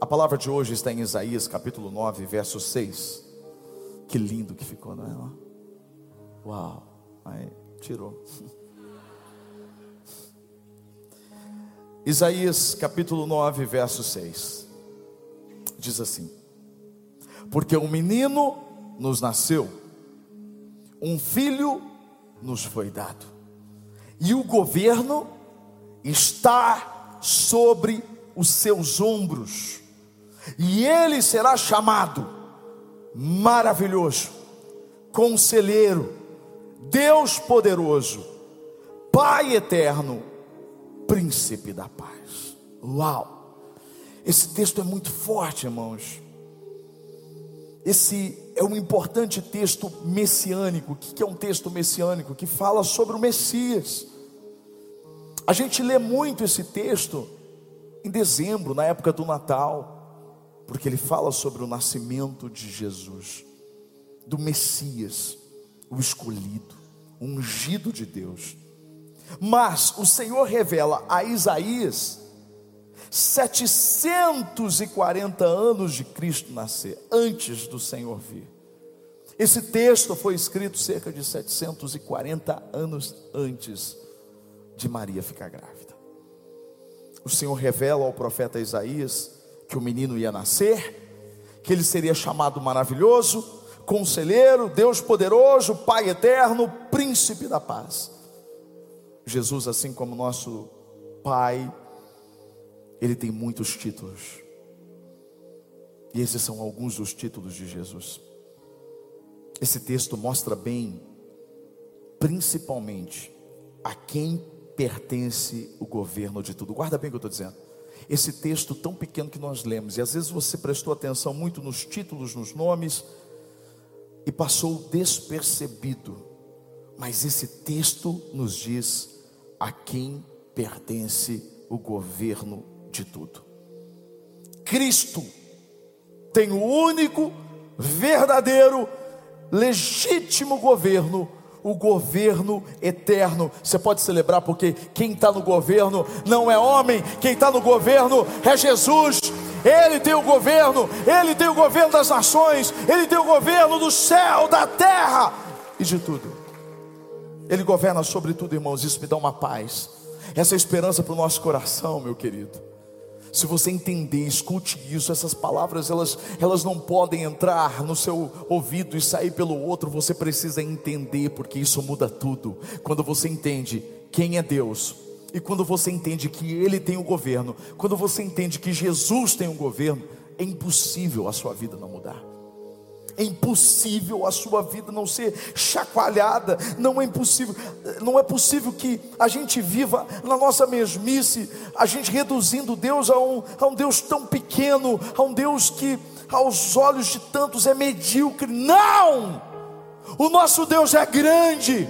A palavra de hoje está em Isaías capítulo 9, verso 6. Que lindo que ficou, não é? Uau, aí tirou. Isaías capítulo 9, verso 6. Diz assim: Porque um menino nos nasceu, um filho nos foi dado, e o governo está sobre os seus ombros e ele será chamado maravilhoso, conselheiro, Deus poderoso, Pai eterno, príncipe da paz. Uau! Esse texto é muito forte, irmãos. Esse é um importante texto messiânico. O que é um texto messiânico? Que fala sobre o Messias. A gente lê muito esse texto em dezembro, na época do Natal porque ele fala sobre o nascimento de Jesus, do Messias, o escolhido, o ungido de Deus. Mas o Senhor revela a Isaías 740 anos de Cristo nascer, antes do Senhor vir. Esse texto foi escrito cerca de 740 anos antes de Maria ficar grávida. O Senhor revela ao profeta Isaías que o menino ia nascer, que ele seria chamado maravilhoso, conselheiro, Deus poderoso, Pai eterno, príncipe da paz. Jesus, assim como nosso Pai, ele tem muitos títulos. E esses são alguns dos títulos de Jesus. Esse texto mostra bem, principalmente, a quem pertence o governo de tudo. Guarda bem o que eu estou dizendo esse texto tão pequeno que nós lemos, e às vezes você prestou atenção muito nos títulos, nos nomes, e passou despercebido, mas esse texto nos diz a quem pertence o governo de tudo. Cristo tem o único, verdadeiro, legítimo governo o governo eterno. Você pode celebrar porque quem está no governo não é homem, quem está no governo é Jesus. Ele tem o governo, ele tem o governo das nações, ele tem o governo do céu, da terra e de tudo. Ele governa sobre tudo, irmãos. Isso me dá uma paz, essa esperança para o nosso coração, meu querido. Se você entender, escute isso, essas palavras elas, elas não podem entrar no seu ouvido e sair pelo outro, você precisa entender, porque isso muda tudo. Quando você entende quem é Deus, e quando você entende que Ele tem o governo, quando você entende que Jesus tem o governo, é impossível a sua vida não mudar. É impossível a sua vida não ser chacoalhada, não é impossível, não é possível que a gente viva na nossa mesmice, a gente reduzindo Deus a um, a um Deus tão pequeno, a um Deus que aos olhos de tantos é medíocre. Não! O nosso Deus é grande.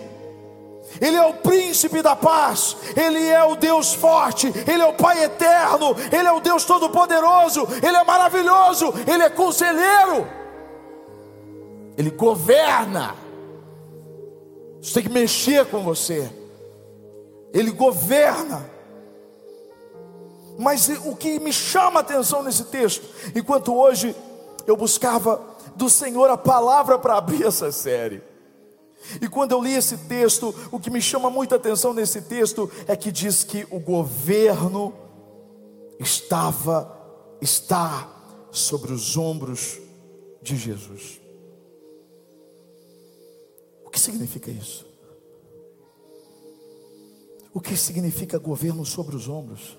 Ele é o príncipe da paz, Ele é o Deus forte, Ele é o Pai eterno, Ele é o Deus todo-poderoso, Ele é maravilhoso, Ele é conselheiro. Ele governa. Isso tem que mexer com você. Ele governa. Mas o que me chama a atenção nesse texto, enquanto hoje eu buscava do Senhor a palavra para abrir essa série. E quando eu li esse texto, o que me chama muita atenção nesse texto é que diz que o governo estava, está sobre os ombros de Jesus. O que significa isso? O que significa governo sobre os ombros?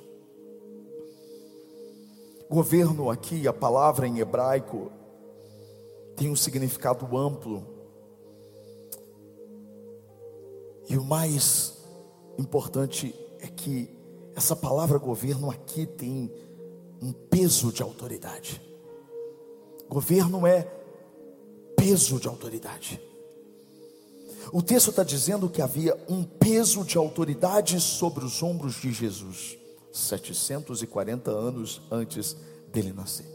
Governo aqui, a palavra em hebraico, tem um significado amplo. E o mais importante é que essa palavra governo aqui tem um peso de autoridade. Governo é peso de autoridade. O texto está dizendo que havia um peso de autoridade sobre os ombros de Jesus, 740 anos antes dele nascer.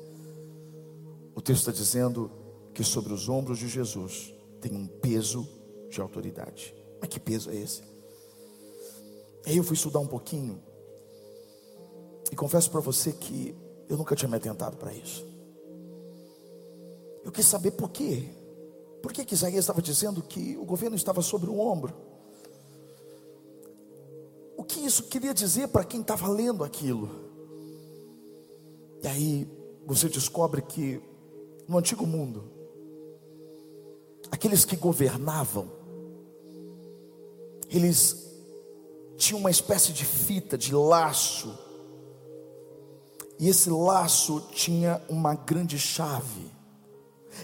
O texto está dizendo que sobre os ombros de Jesus tem um peso de autoridade. Mas que peso é esse? Aí eu fui estudar um pouquinho e confesso para você que Eu nunca tinha me atentado para isso. Eu quis saber por quê. Por que, que Isaías estava dizendo que o governo estava sobre o ombro? O que isso queria dizer para quem estava lendo aquilo? E aí você descobre que no antigo mundo, aqueles que governavam, eles tinham uma espécie de fita, de laço, e esse laço tinha uma grande chave.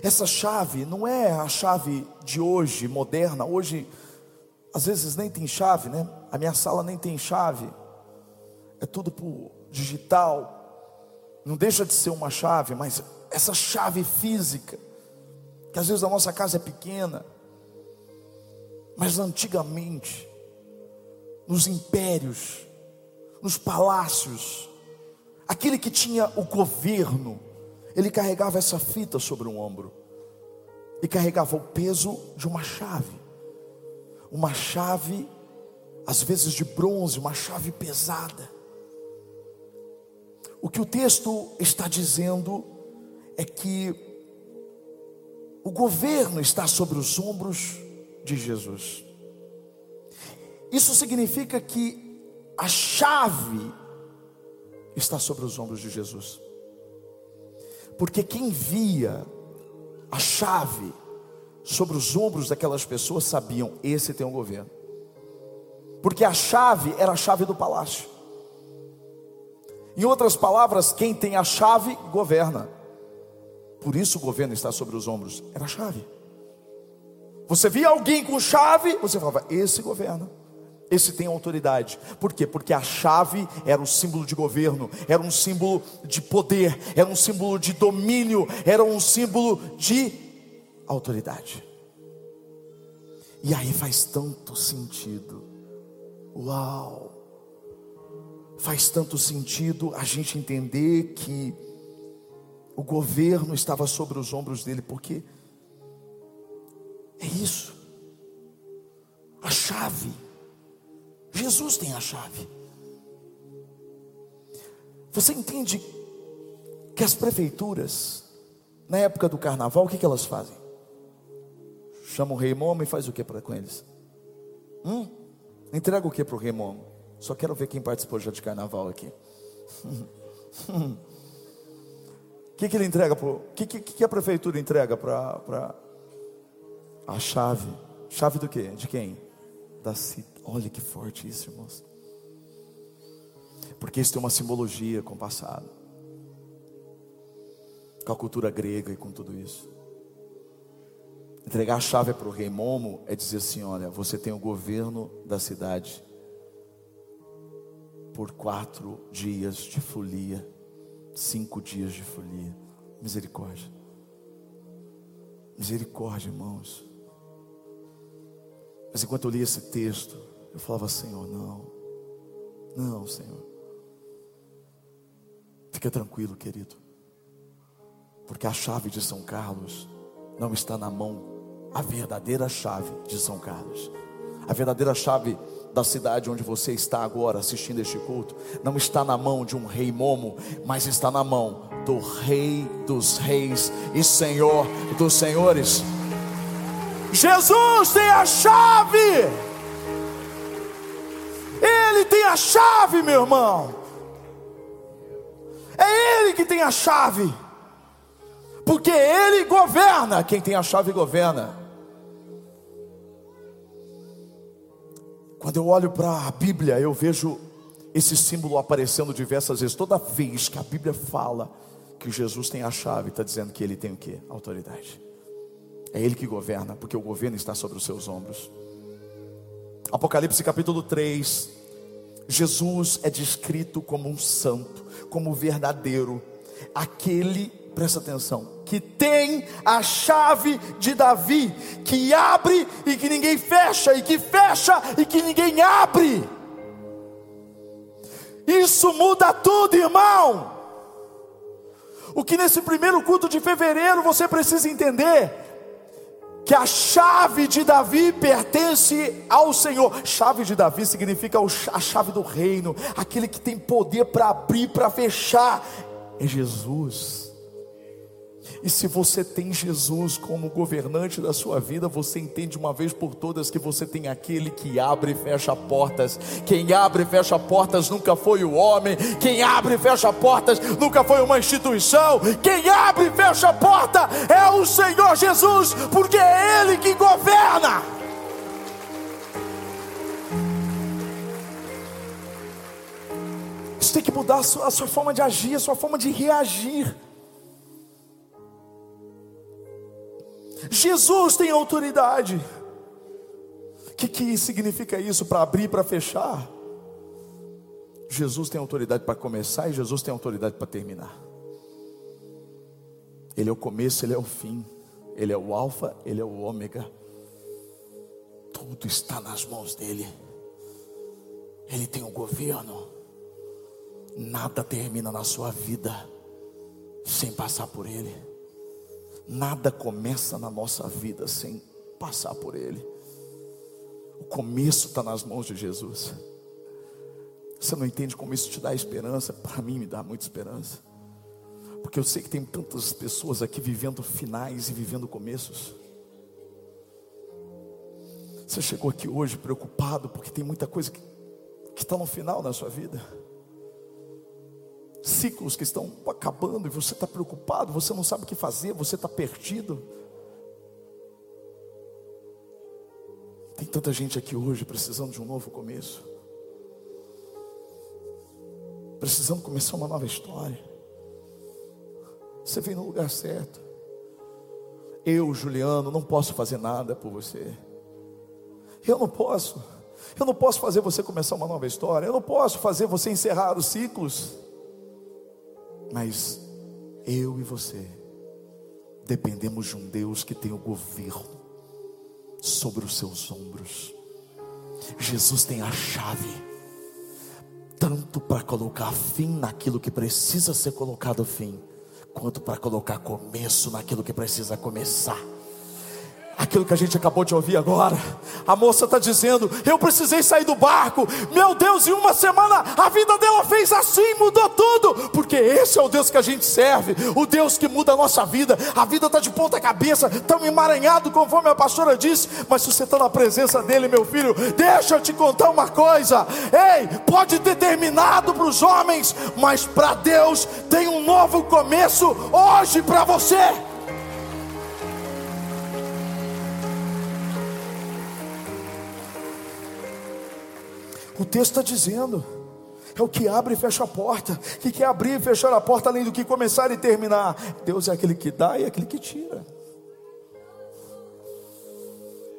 Essa chave não é a chave de hoje, moderna. Hoje, às vezes nem tem chave, né? A minha sala nem tem chave. É tudo por digital. Não deixa de ser uma chave, mas essa chave física, que às vezes a nossa casa é pequena, mas antigamente, nos impérios, nos palácios, aquele que tinha o governo, ele carregava essa fita sobre o ombro e carregava o peso de uma chave, uma chave, às vezes de bronze, uma chave pesada. O que o texto está dizendo é que o governo está sobre os ombros de Jesus. Isso significa que a chave está sobre os ombros de Jesus. Porque quem via a chave sobre os ombros daquelas pessoas sabiam: esse tem um governo. Porque a chave era a chave do palácio. Em outras palavras, quem tem a chave governa. Por isso o governo está sobre os ombros. Era a chave. Você via alguém com chave, você falava: esse governa. Esse tem autoridade. Por quê? Porque a chave era um símbolo de governo, era um símbolo de poder, era um símbolo de domínio, era um símbolo de autoridade. E aí faz tanto sentido. Uau! Faz tanto sentido a gente entender que o governo estava sobre os ombros dele, porque é isso. A chave Jesus tem a chave. Você entende que as prefeituras, na época do carnaval, o que, que elas fazem? Chamam o rei momo e faz o que com eles? Hum? Entrega o que para o rei momo? Só quero ver quem participou já de carnaval aqui. O que, que ele entrega? O que, que, que a prefeitura entrega para a chave? Chave do quê? De quem? Da cidade Olha que forte isso, irmãos. Porque isso tem uma simbologia com o passado, com a cultura grega e com tudo isso. Entregar a chave para o rei Momo é dizer assim: olha, você tem o governo da cidade por quatro dias de folia, cinco dias de folia. Misericórdia. Misericórdia, irmãos. Mas enquanto eu li esse texto, eu falava, Senhor, não, não, Senhor. Fica tranquilo, querido, porque a chave de São Carlos não está na mão, a verdadeira chave de São Carlos, a verdadeira chave da cidade onde você está agora assistindo este culto, não está na mão de um rei momo, mas está na mão do Rei dos Reis e Senhor dos Senhores. Jesus tem a chave. Ele tem a chave, meu irmão. É Ele que tem a chave. Porque Ele governa. Quem tem a chave governa. Quando eu olho para a Bíblia, eu vejo esse símbolo aparecendo diversas vezes. Toda vez que a Bíblia fala que Jesus tem a chave, está dizendo que ele tem o que? Autoridade. É ele que governa, porque o governo está sobre os seus ombros. Apocalipse capítulo 3, Jesus é descrito como um santo, como verdadeiro, aquele, presta atenção, que tem a chave de Davi, que abre e que ninguém fecha, e que fecha e que ninguém abre. Isso muda tudo, irmão. O que nesse primeiro culto de fevereiro você precisa entender que a chave de Davi pertence ao Senhor. Chave de Davi significa a chave do reino, aquele que tem poder para abrir, para fechar. é Jesus. E se você tem Jesus como governante da sua vida, você entende uma vez por todas que você tem aquele que abre e fecha portas. Quem abre e fecha portas nunca foi o homem. Quem abre e fecha portas nunca foi uma instituição. Quem abre e fecha a porta é o Senhor Jesus, porque é Ele que governa. Isso tem que mudar a sua, a sua forma de agir, a sua forma de reagir. Jesus tem autoridade. O que, que significa isso para abrir para fechar? Jesus tem autoridade para começar e Jesus tem autoridade para terminar. Ele é o começo, ele é o fim. Ele é o alfa, ele é o ômega. Tudo está nas mãos dele. Ele tem o governo. Nada termina na sua vida sem passar por ele. Nada começa na nossa vida sem passar por Ele. O começo está nas mãos de Jesus. Você não entende como isso te dá esperança? Para mim, me dá muita esperança. Porque eu sei que tem tantas pessoas aqui vivendo finais e vivendo começos. Você chegou aqui hoje preocupado porque tem muita coisa que está no final da sua vida ciclos que estão acabando e você está preocupado, você não sabe o que fazer, você está perdido. Tem tanta gente aqui hoje precisando de um novo começo, precisando começar uma nova história. Você vem no lugar certo. Eu, Juliano, não posso fazer nada por você. Eu não posso. Eu não posso fazer você começar uma nova história. Eu não posso fazer você encerrar os ciclos. Mas eu e você dependemos de um Deus que tem o governo sobre os seus ombros. Jesus tem a chave, tanto para colocar fim naquilo que precisa ser colocado fim, quanto para colocar começo naquilo que precisa começar aquilo que a gente acabou de ouvir agora. A moça está dizendo: Eu precisei sair do barco. Meu Deus, em uma semana a vida dela fez assim, mudou tudo. Porque esse é o Deus que a gente serve, o Deus que muda a nossa vida. A vida está de ponta cabeça, tão emaranhado, conforme a pastora disse. Mas se você está na presença dele, meu filho, deixa eu te contar uma coisa. Ei, pode ter terminado para os homens, mas para Deus tem um novo começo hoje para você. O texto está dizendo. É o que abre e fecha a porta. Que quer abrir e fechar a porta, além do que começar e terminar? Deus é aquele que dá e é aquele que tira.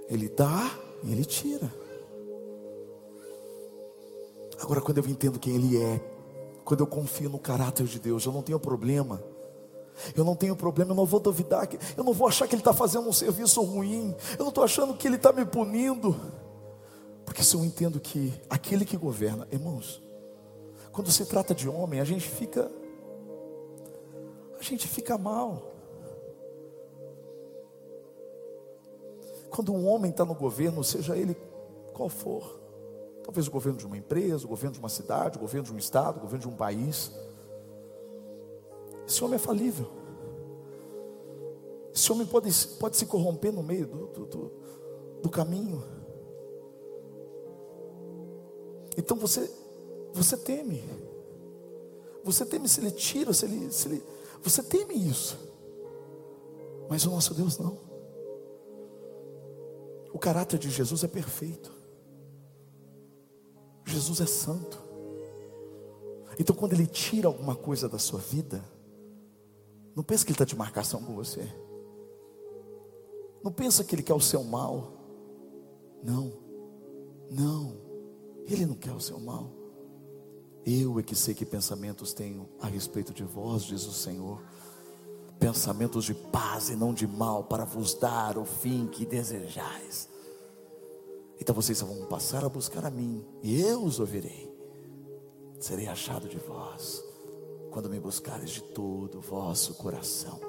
Ele dá e ele tira. Agora, quando eu entendo quem Ele é, quando eu confio no caráter de Deus, eu não tenho problema. Eu não tenho problema, eu não vou duvidar, eu não vou achar que Ele está fazendo um serviço ruim, eu não estou achando que Ele está me punindo. Porque se eu entendo que aquele que governa, irmãos, quando se trata de homem, a gente fica a gente fica mal. Quando um homem está no governo, seja ele qual for, talvez o governo de uma empresa, o governo de uma cidade, o governo de um estado, o governo de um país, esse homem é falível. Esse homem pode, pode se corromper no meio do, do, do, do caminho. Então você, você teme. Você teme se ele tira, se ele, se ele. Você teme isso. Mas o nosso Deus não. O caráter de Jesus é perfeito. Jesus é santo. Então quando ele tira alguma coisa da sua vida, não pensa que ele está de marcação com você. Não pensa que ele quer o seu mal. Não. Não. Ele não quer o seu mal. Eu é que sei que pensamentos tenho a respeito de vós, diz o Senhor. Pensamentos de paz e não de mal, para vos dar o fim que desejais. Então vocês vão passar a buscar a mim, e eu os ouvirei. Serei achado de vós, quando me buscares de todo o vosso coração.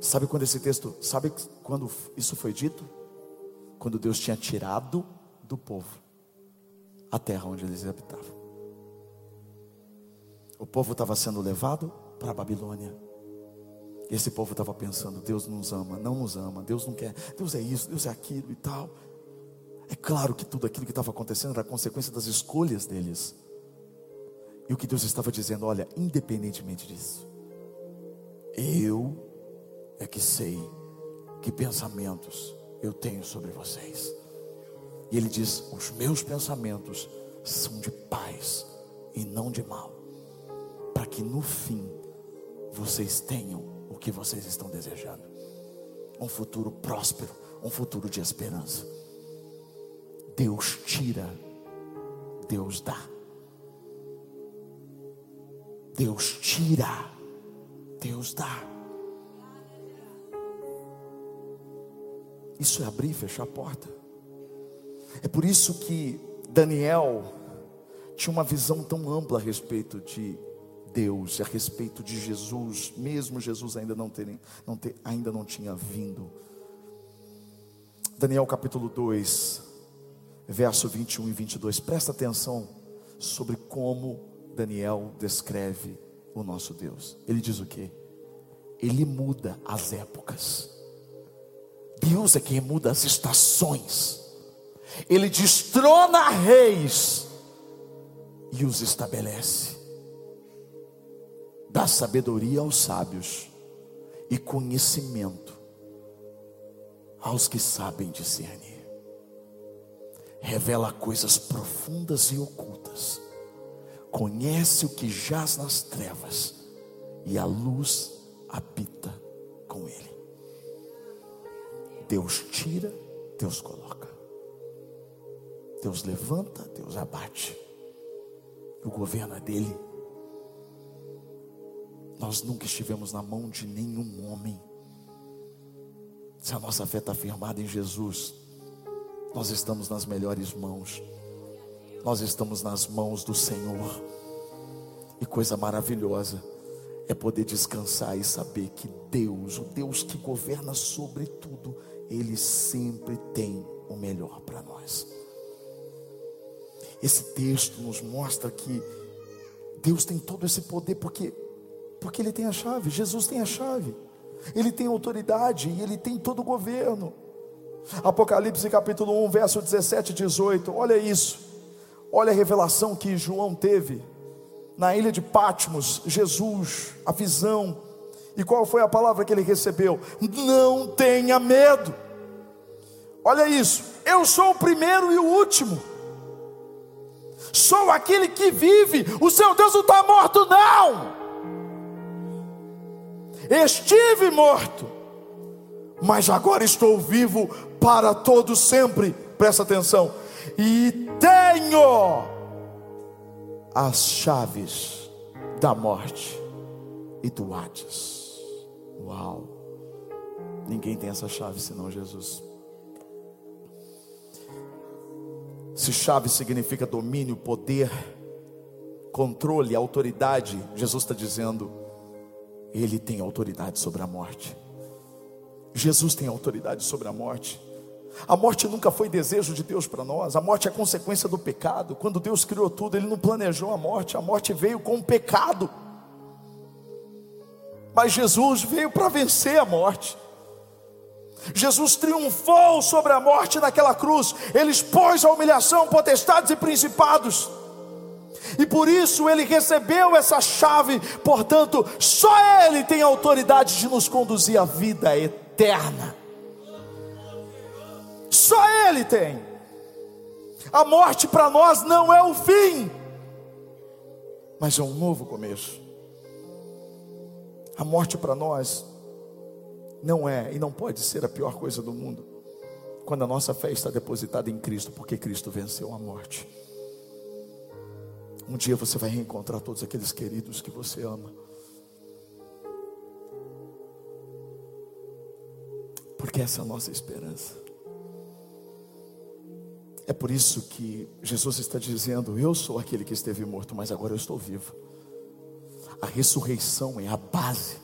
Sabe quando esse texto, sabe quando isso foi dito? Quando Deus tinha tirado do povo a terra onde eles habitavam. O povo estava sendo levado para a Babilônia. Esse povo estava pensando: Deus nos ama, não nos ama, Deus não quer, Deus é isso, Deus é aquilo e tal. É claro que tudo aquilo que estava acontecendo era consequência das escolhas deles. E o que Deus estava dizendo, olha, independentemente disso, eu é que sei que pensamentos eu tenho sobre vocês. E ele diz: os meus pensamentos são de paz e não de mal, para que no fim vocês tenham o que vocês estão desejando um futuro próspero, um futuro de esperança. Deus tira, Deus dá. Deus tira, Deus dá. Isso é abrir e fechar a porta. É por isso que Daniel tinha uma visão tão ampla a respeito de Deus, a respeito de Jesus, mesmo Jesus ainda não, ter, não ter, ainda não tinha vindo. Daniel capítulo 2, verso 21 e 22. Presta atenção sobre como Daniel descreve o nosso Deus. Ele diz o que? Ele muda as épocas. Deus é quem muda as estações. Ele destrona reis e os estabelece. Dá sabedoria aos sábios e conhecimento aos que sabem discernir revela coisas profundas e ocultas, conhece o que jaz nas trevas, e a luz habita com ele. Deus tira, Deus coloca. Deus levanta, Deus abate. O governo é dele. Nós nunca estivemos na mão de nenhum homem. Se a nossa fé está firmada em Jesus, nós estamos nas melhores mãos. Nós estamos nas mãos do Senhor. E coisa maravilhosa é poder descansar e saber que Deus, o Deus que governa sobre tudo, Ele sempre tem o melhor para nós. Esse texto nos mostra que Deus tem todo esse poder porque porque ele tem a chave, Jesus tem a chave. Ele tem autoridade e ele tem todo o governo. Apocalipse capítulo 1, verso 17 e 18. Olha isso. Olha a revelação que João teve na ilha de Patmos, Jesus, a visão. E qual foi a palavra que ele recebeu? Não tenha medo. Olha isso. Eu sou o primeiro e o último. Sou aquele que vive. O seu Deus não está morto, não. Estive morto, mas agora estou vivo para todo sempre. Presta atenção. E tenho as chaves da morte e do Hades. Uau! Ninguém tem essa chave senão Jesus. Se chave significa domínio, poder, controle, autoridade, Jesus está dizendo, Ele tem autoridade sobre a morte. Jesus tem autoridade sobre a morte. A morte nunca foi desejo de Deus para nós, a morte é consequência do pecado. Quando Deus criou tudo, Ele não planejou a morte, a morte veio com o pecado. Mas Jesus veio para vencer a morte. Jesus triunfou sobre a morte naquela cruz, ele expôs a humilhação, potestades e principados, e por isso ele recebeu essa chave, portanto, só ele tem autoridade de nos conduzir à vida eterna. Só Ele tem. A morte para nós não é o fim, mas é um novo começo. A morte para nós não é e não pode ser a pior coisa do mundo, quando a nossa fé está depositada em Cristo, porque Cristo venceu a morte. Um dia você vai reencontrar todos aqueles queridos que você ama. Porque essa é a nossa esperança. É por isso que Jesus está dizendo: Eu sou aquele que esteve morto, mas agora eu estou vivo. A ressurreição é a base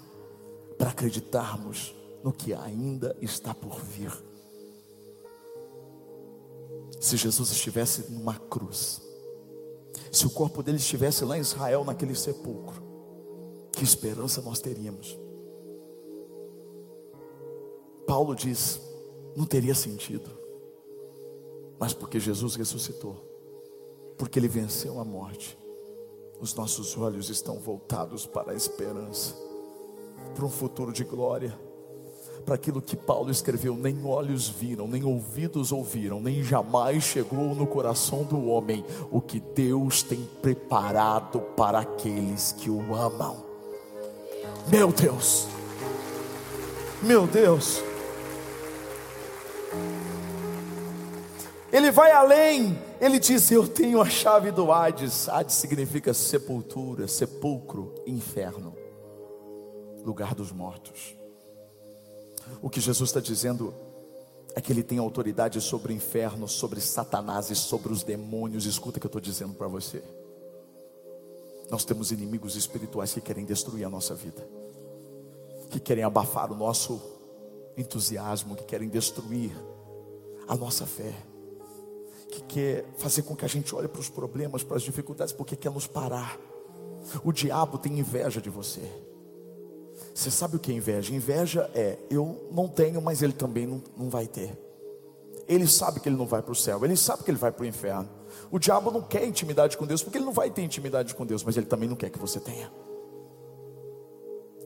para acreditarmos no que ainda está por vir. Se Jesus estivesse numa cruz, Se o corpo dele estivesse lá em Israel, naquele sepulcro, que esperança nós teríamos? Paulo diz: não teria sentido, mas porque Jesus ressuscitou, porque ele venceu a morte, os nossos olhos estão voltados para a esperança, para um futuro de glória para aquilo que Paulo escreveu: nem olhos viram, nem ouvidos ouviram, nem jamais chegou no coração do homem o que Deus tem preparado para aqueles que o amam. Meu Deus, meu Deus. Ele vai além, ele diz: Eu tenho a chave do Hades. Hades significa sepultura, sepulcro, inferno, lugar dos mortos. O que Jesus está dizendo é que Ele tem autoridade sobre o inferno, sobre Satanás e sobre os demônios. Escuta o que eu estou dizendo para você. Nós temos inimigos espirituais que querem destruir a nossa vida, que querem abafar o nosso entusiasmo, que querem destruir a nossa fé, que quer fazer com que a gente olhe para os problemas, para as dificuldades, porque quer nos parar. O diabo tem inveja de você. Você sabe o que é inveja? Inveja é eu não tenho, mas ele também não, não vai ter. Ele sabe que ele não vai para o céu, ele sabe que ele vai para o inferno. O diabo não quer intimidade com Deus, porque ele não vai ter intimidade com Deus, mas ele também não quer que você tenha.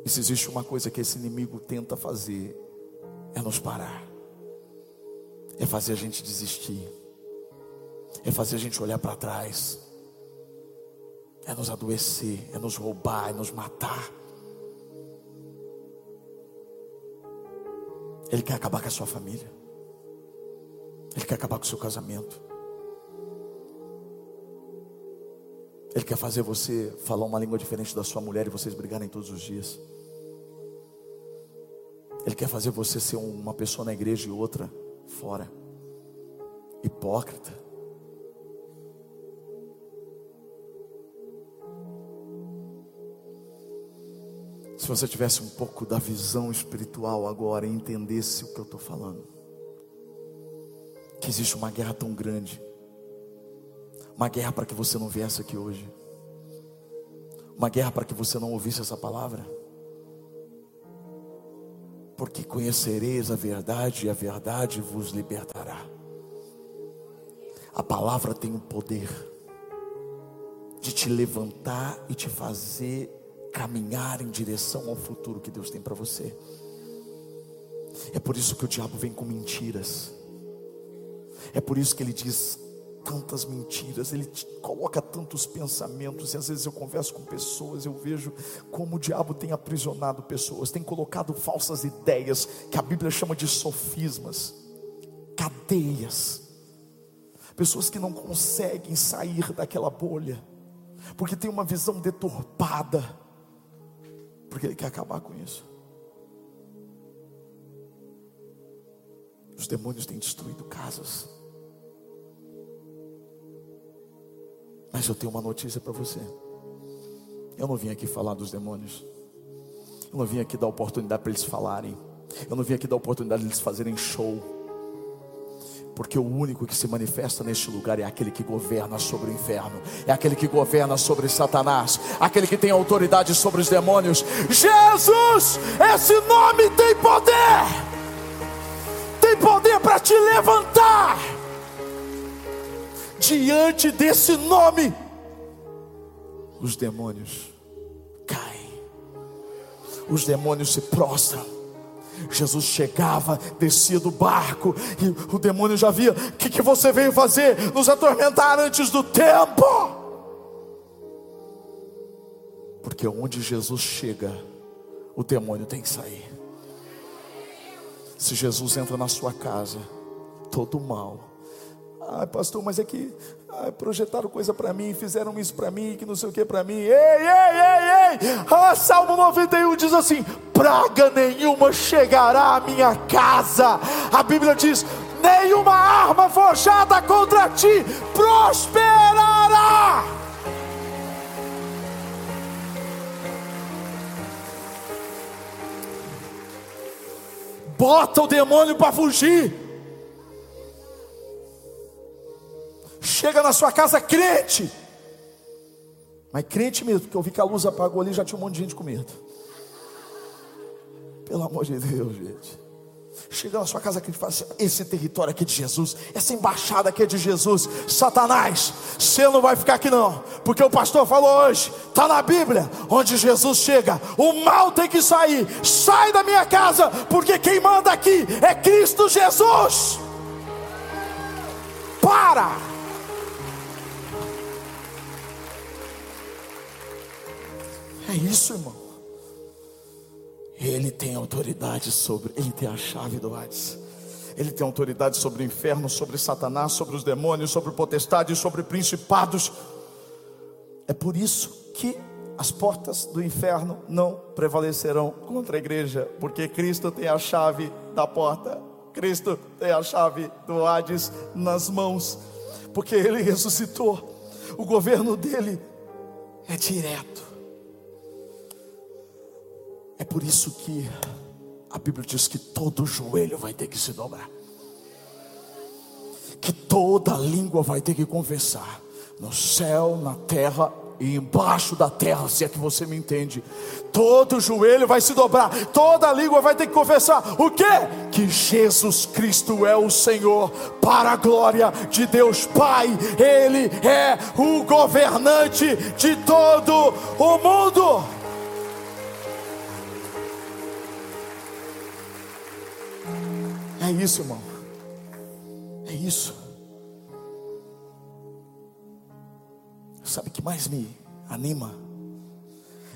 E se existe uma coisa que esse inimigo tenta fazer, é nos parar, é fazer a gente desistir, é fazer a gente olhar para trás, é nos adoecer, é nos roubar, é nos matar. Ele quer acabar com a sua família. Ele quer acabar com o seu casamento. Ele quer fazer você falar uma língua diferente da sua mulher e vocês brigarem todos os dias. Ele quer fazer você ser uma pessoa na igreja e outra fora. Hipócrita. Se você tivesse um pouco da visão espiritual agora e entendesse o que eu estou falando, que existe uma guerra tão grande, uma guerra para que você não viesse aqui hoje, uma guerra para que você não ouvisse essa palavra, porque conhecereis a verdade e a verdade vos libertará. A palavra tem o poder de te levantar e te fazer caminhar em direção ao futuro que Deus tem para você. É por isso que o diabo vem com mentiras. É por isso que ele diz tantas mentiras, ele coloca tantos pensamentos, e às vezes eu converso com pessoas, eu vejo como o diabo tem aprisionado pessoas, tem colocado falsas ideias, que a Bíblia chama de sofismas, cadeias, pessoas que não conseguem sair daquela bolha, porque tem uma visão deturpada, porque Ele quer acabar com isso. Os demônios têm destruído casas. Mas eu tenho uma notícia para você. Eu não vim aqui falar dos demônios. Eu não vim aqui dar oportunidade para eles falarem. Eu não vim aqui dar oportunidade de eles fazerem show porque o único que se manifesta neste lugar é aquele que governa sobre o inferno, é aquele que governa sobre Satanás, aquele que tem autoridade sobre os demônios. Jesus, esse nome tem poder, tem poder para te levantar. Diante desse nome, os demônios caem, os demônios se prostram Jesus chegava, descia do barco, e o demônio já via: O que, que você veio fazer? Nos atormentar antes do tempo. Porque onde Jesus chega, o demônio tem que sair. Se Jesus entra na sua casa, todo mal. Ai, pastor, mas é que ai, projetaram coisa para mim, fizeram isso para mim, que não sei o que para mim. Ei, ei, ei, ei! Ah, Salmo 91 diz assim: praga nenhuma chegará à minha casa. A Bíblia diz: nenhuma arma forjada contra ti prosperará. Bota o demônio para fugir. Chega na sua casa crente Mas crente mesmo, porque eu vi que a luz apagou ali já tinha um monte de gente com medo. Pelo amor de Deus, gente. Chega na sua casa aqui e fala assim: esse território aqui é de Jesus, essa embaixada aqui é de Jesus. Satanás, você não vai ficar aqui não, porque o pastor falou hoje, está na Bíblia, onde Jesus chega, o mal tem que sair. Sai da minha casa, porque quem manda aqui é Cristo Jesus. Para! É isso, irmão. Ele tem autoridade sobre, ele tem a chave do Hades. Ele tem autoridade sobre o inferno, sobre Satanás, sobre os demônios, sobre potestades, sobre principados. É por isso que as portas do inferno não prevalecerão contra a igreja, porque Cristo tem a chave da porta, Cristo tem a chave do Hades nas mãos, porque ele ressuscitou. O governo dele é direto. É por isso que a Bíblia diz que todo joelho vai ter que se dobrar, que toda língua vai ter que confessar, no céu, na terra e embaixo da terra, se é que você me entende. Todo joelho vai se dobrar, toda língua vai ter que confessar o que? Que Jesus Cristo é o Senhor, para a glória de Deus Pai, Ele é o governante de todo o mundo. É isso, irmão. É isso. Sabe o que mais me anima?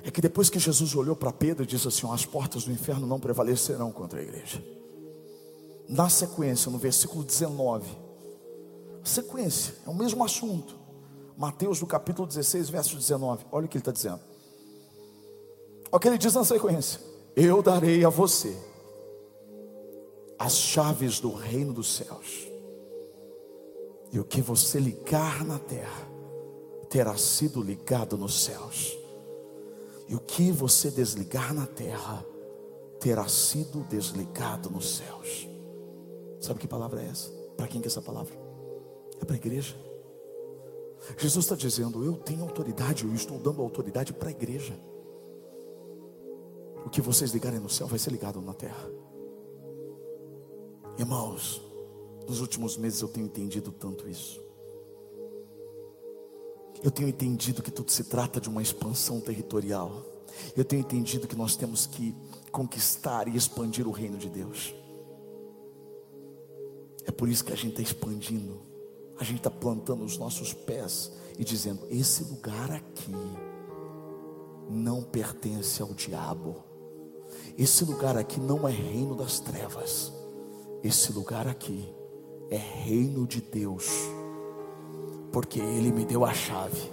É que depois que Jesus olhou para Pedro e disse assim: As portas do inferno não prevalecerão contra a igreja. Na sequência, no versículo 19, sequência, é o mesmo assunto. Mateus, no capítulo 16, verso 19. Olha o que ele está dizendo. Olha o que ele diz na sequência: Eu darei a você as chaves do reino dos céus. E o que você ligar na terra terá sido ligado nos céus. E o que você desligar na terra terá sido desligado nos céus. Sabe que palavra é essa? Para quem que é essa palavra? É para a igreja. Jesus está dizendo: Eu tenho autoridade, eu estou dando autoridade para a igreja. O que vocês ligarem no céu vai ser ligado na terra. Irmãos, nos últimos meses eu tenho entendido tanto isso. Eu tenho entendido que tudo se trata de uma expansão territorial. Eu tenho entendido que nós temos que conquistar e expandir o reino de Deus. É por isso que a gente está expandindo, a gente está plantando os nossos pés e dizendo: esse lugar aqui não pertence ao diabo, esse lugar aqui não é reino das trevas. Esse lugar aqui é reino de Deus, porque Ele me deu a chave,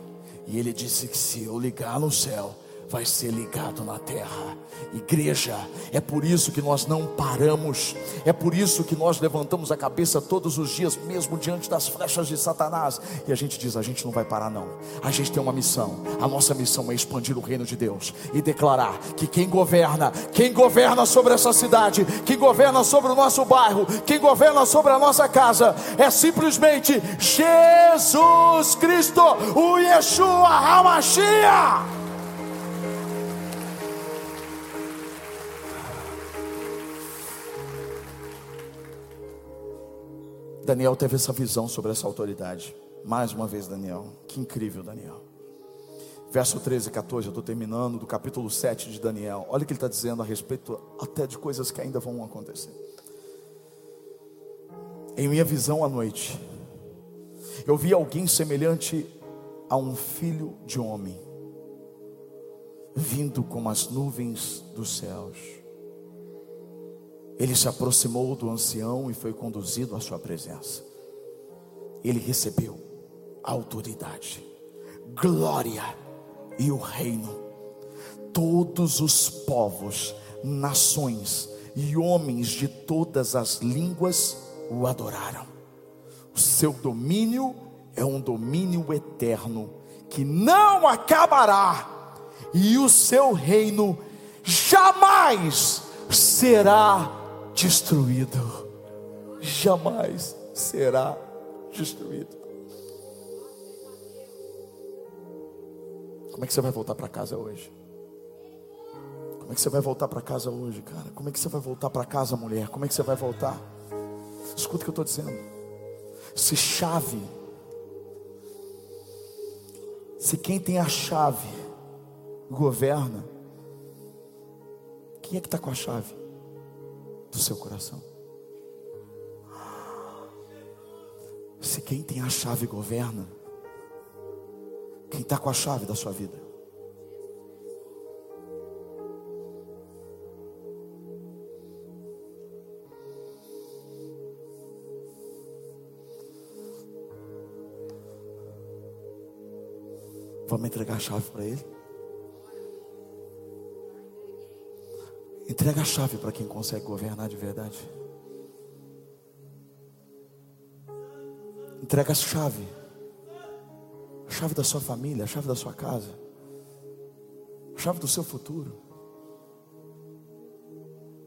e Ele disse que se eu ligar no céu, vai ser ligado na terra. Igreja, é por isso que nós não paramos, é por isso que nós levantamos a cabeça todos os dias, mesmo diante das flechas de Satanás, e a gente diz: a gente não vai parar, não. A gente tem uma missão, a nossa missão é expandir o reino de Deus e declarar que quem governa, quem governa sobre essa cidade, quem governa sobre o nosso bairro, quem governa sobre a nossa casa, é simplesmente Jesus Cristo, o Yeshua HaMashiach. Daniel teve essa visão sobre essa autoridade. Mais uma vez, Daniel. Que incrível, Daniel. Verso 13 e 14, eu estou terminando do capítulo 7 de Daniel. Olha o que ele está dizendo a respeito até de coisas que ainda vão acontecer. Em minha visão à noite, eu vi alguém semelhante a um filho de homem, vindo como as nuvens dos céus ele se aproximou do ancião e foi conduzido à sua presença. Ele recebeu autoridade, glória e o reino. Todos os povos, nações e homens de todas as línguas o adoraram. O seu domínio é um domínio eterno que não acabará, e o seu reino jamais será destruído, jamais será destruído. Como é que você vai voltar para casa hoje? Como é que você vai voltar para casa hoje, cara? Como é que você vai voltar para casa, mulher? Como é que você vai voltar? Escuta o que eu estou dizendo. Se chave, se quem tem a chave governa, quem é que está com a chave do seu coração? Se quem tem a chave governa, quem está com a chave da sua vida? Vamos entregar a chave para Ele? Entrega a chave para quem consegue governar de verdade. Entrega a chave. A chave da sua família, a chave da sua casa. A chave do seu futuro.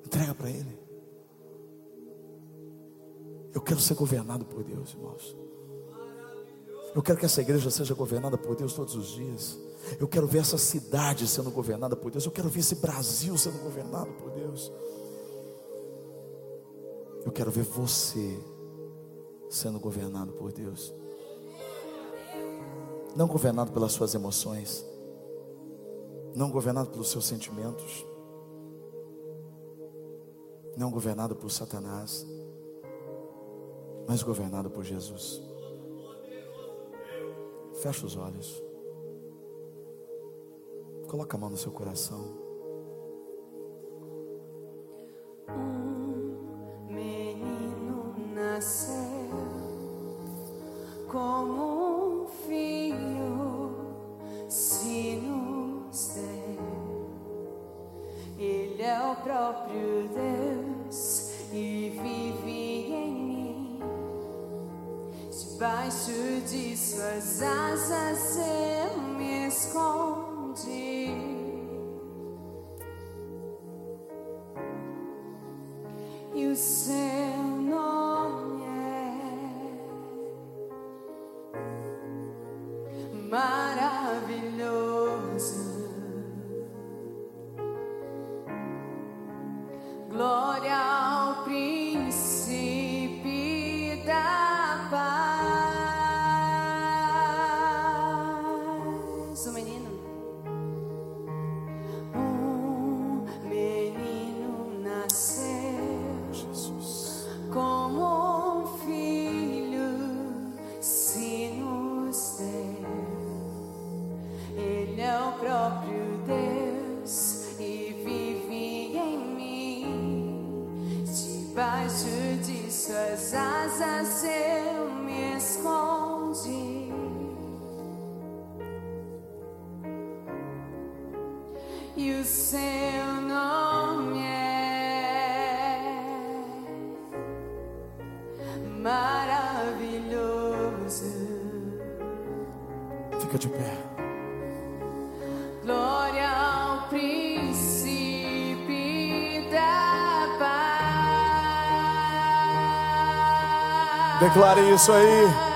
Entrega para Ele. Eu quero ser governado por Deus, irmãos. Eu quero que essa igreja seja governada por Deus todos os dias. Eu quero ver essa cidade sendo governada por Deus. Eu quero ver esse Brasil sendo governado por Deus. Eu quero ver você sendo governado por Deus. Não governado pelas suas emoções. Não governado pelos seus sentimentos. Não governado por Satanás. Mas governado por Jesus. Fecha os olhos. Coloca a mão no seu coração. Um menino nasceu como um filho se nos deu. Ele é o próprio Deus e vive em mim. Debaixo de suas asas eu me escondi. E o seu maravilhoso. Fica de pé. Glória ao príncipe da paz. Declare isso aí.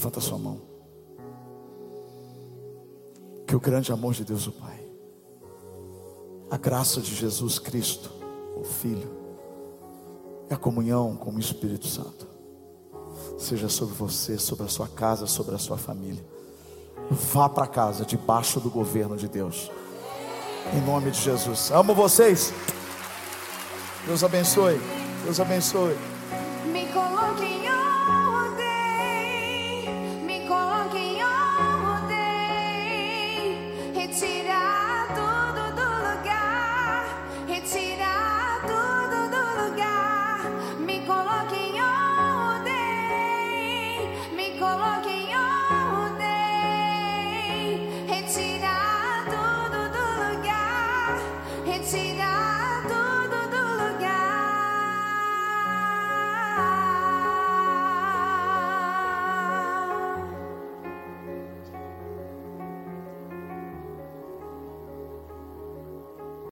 Levanta sua mão. Que o grande amor de Deus, o Pai, a graça de Jesus Cristo, o Filho, e a comunhão com o Espírito Santo, seja sobre você, sobre a sua casa, sobre a sua família. Vá para casa debaixo do governo de Deus. Em nome de Jesus. Amo vocês. Deus abençoe. Deus abençoe.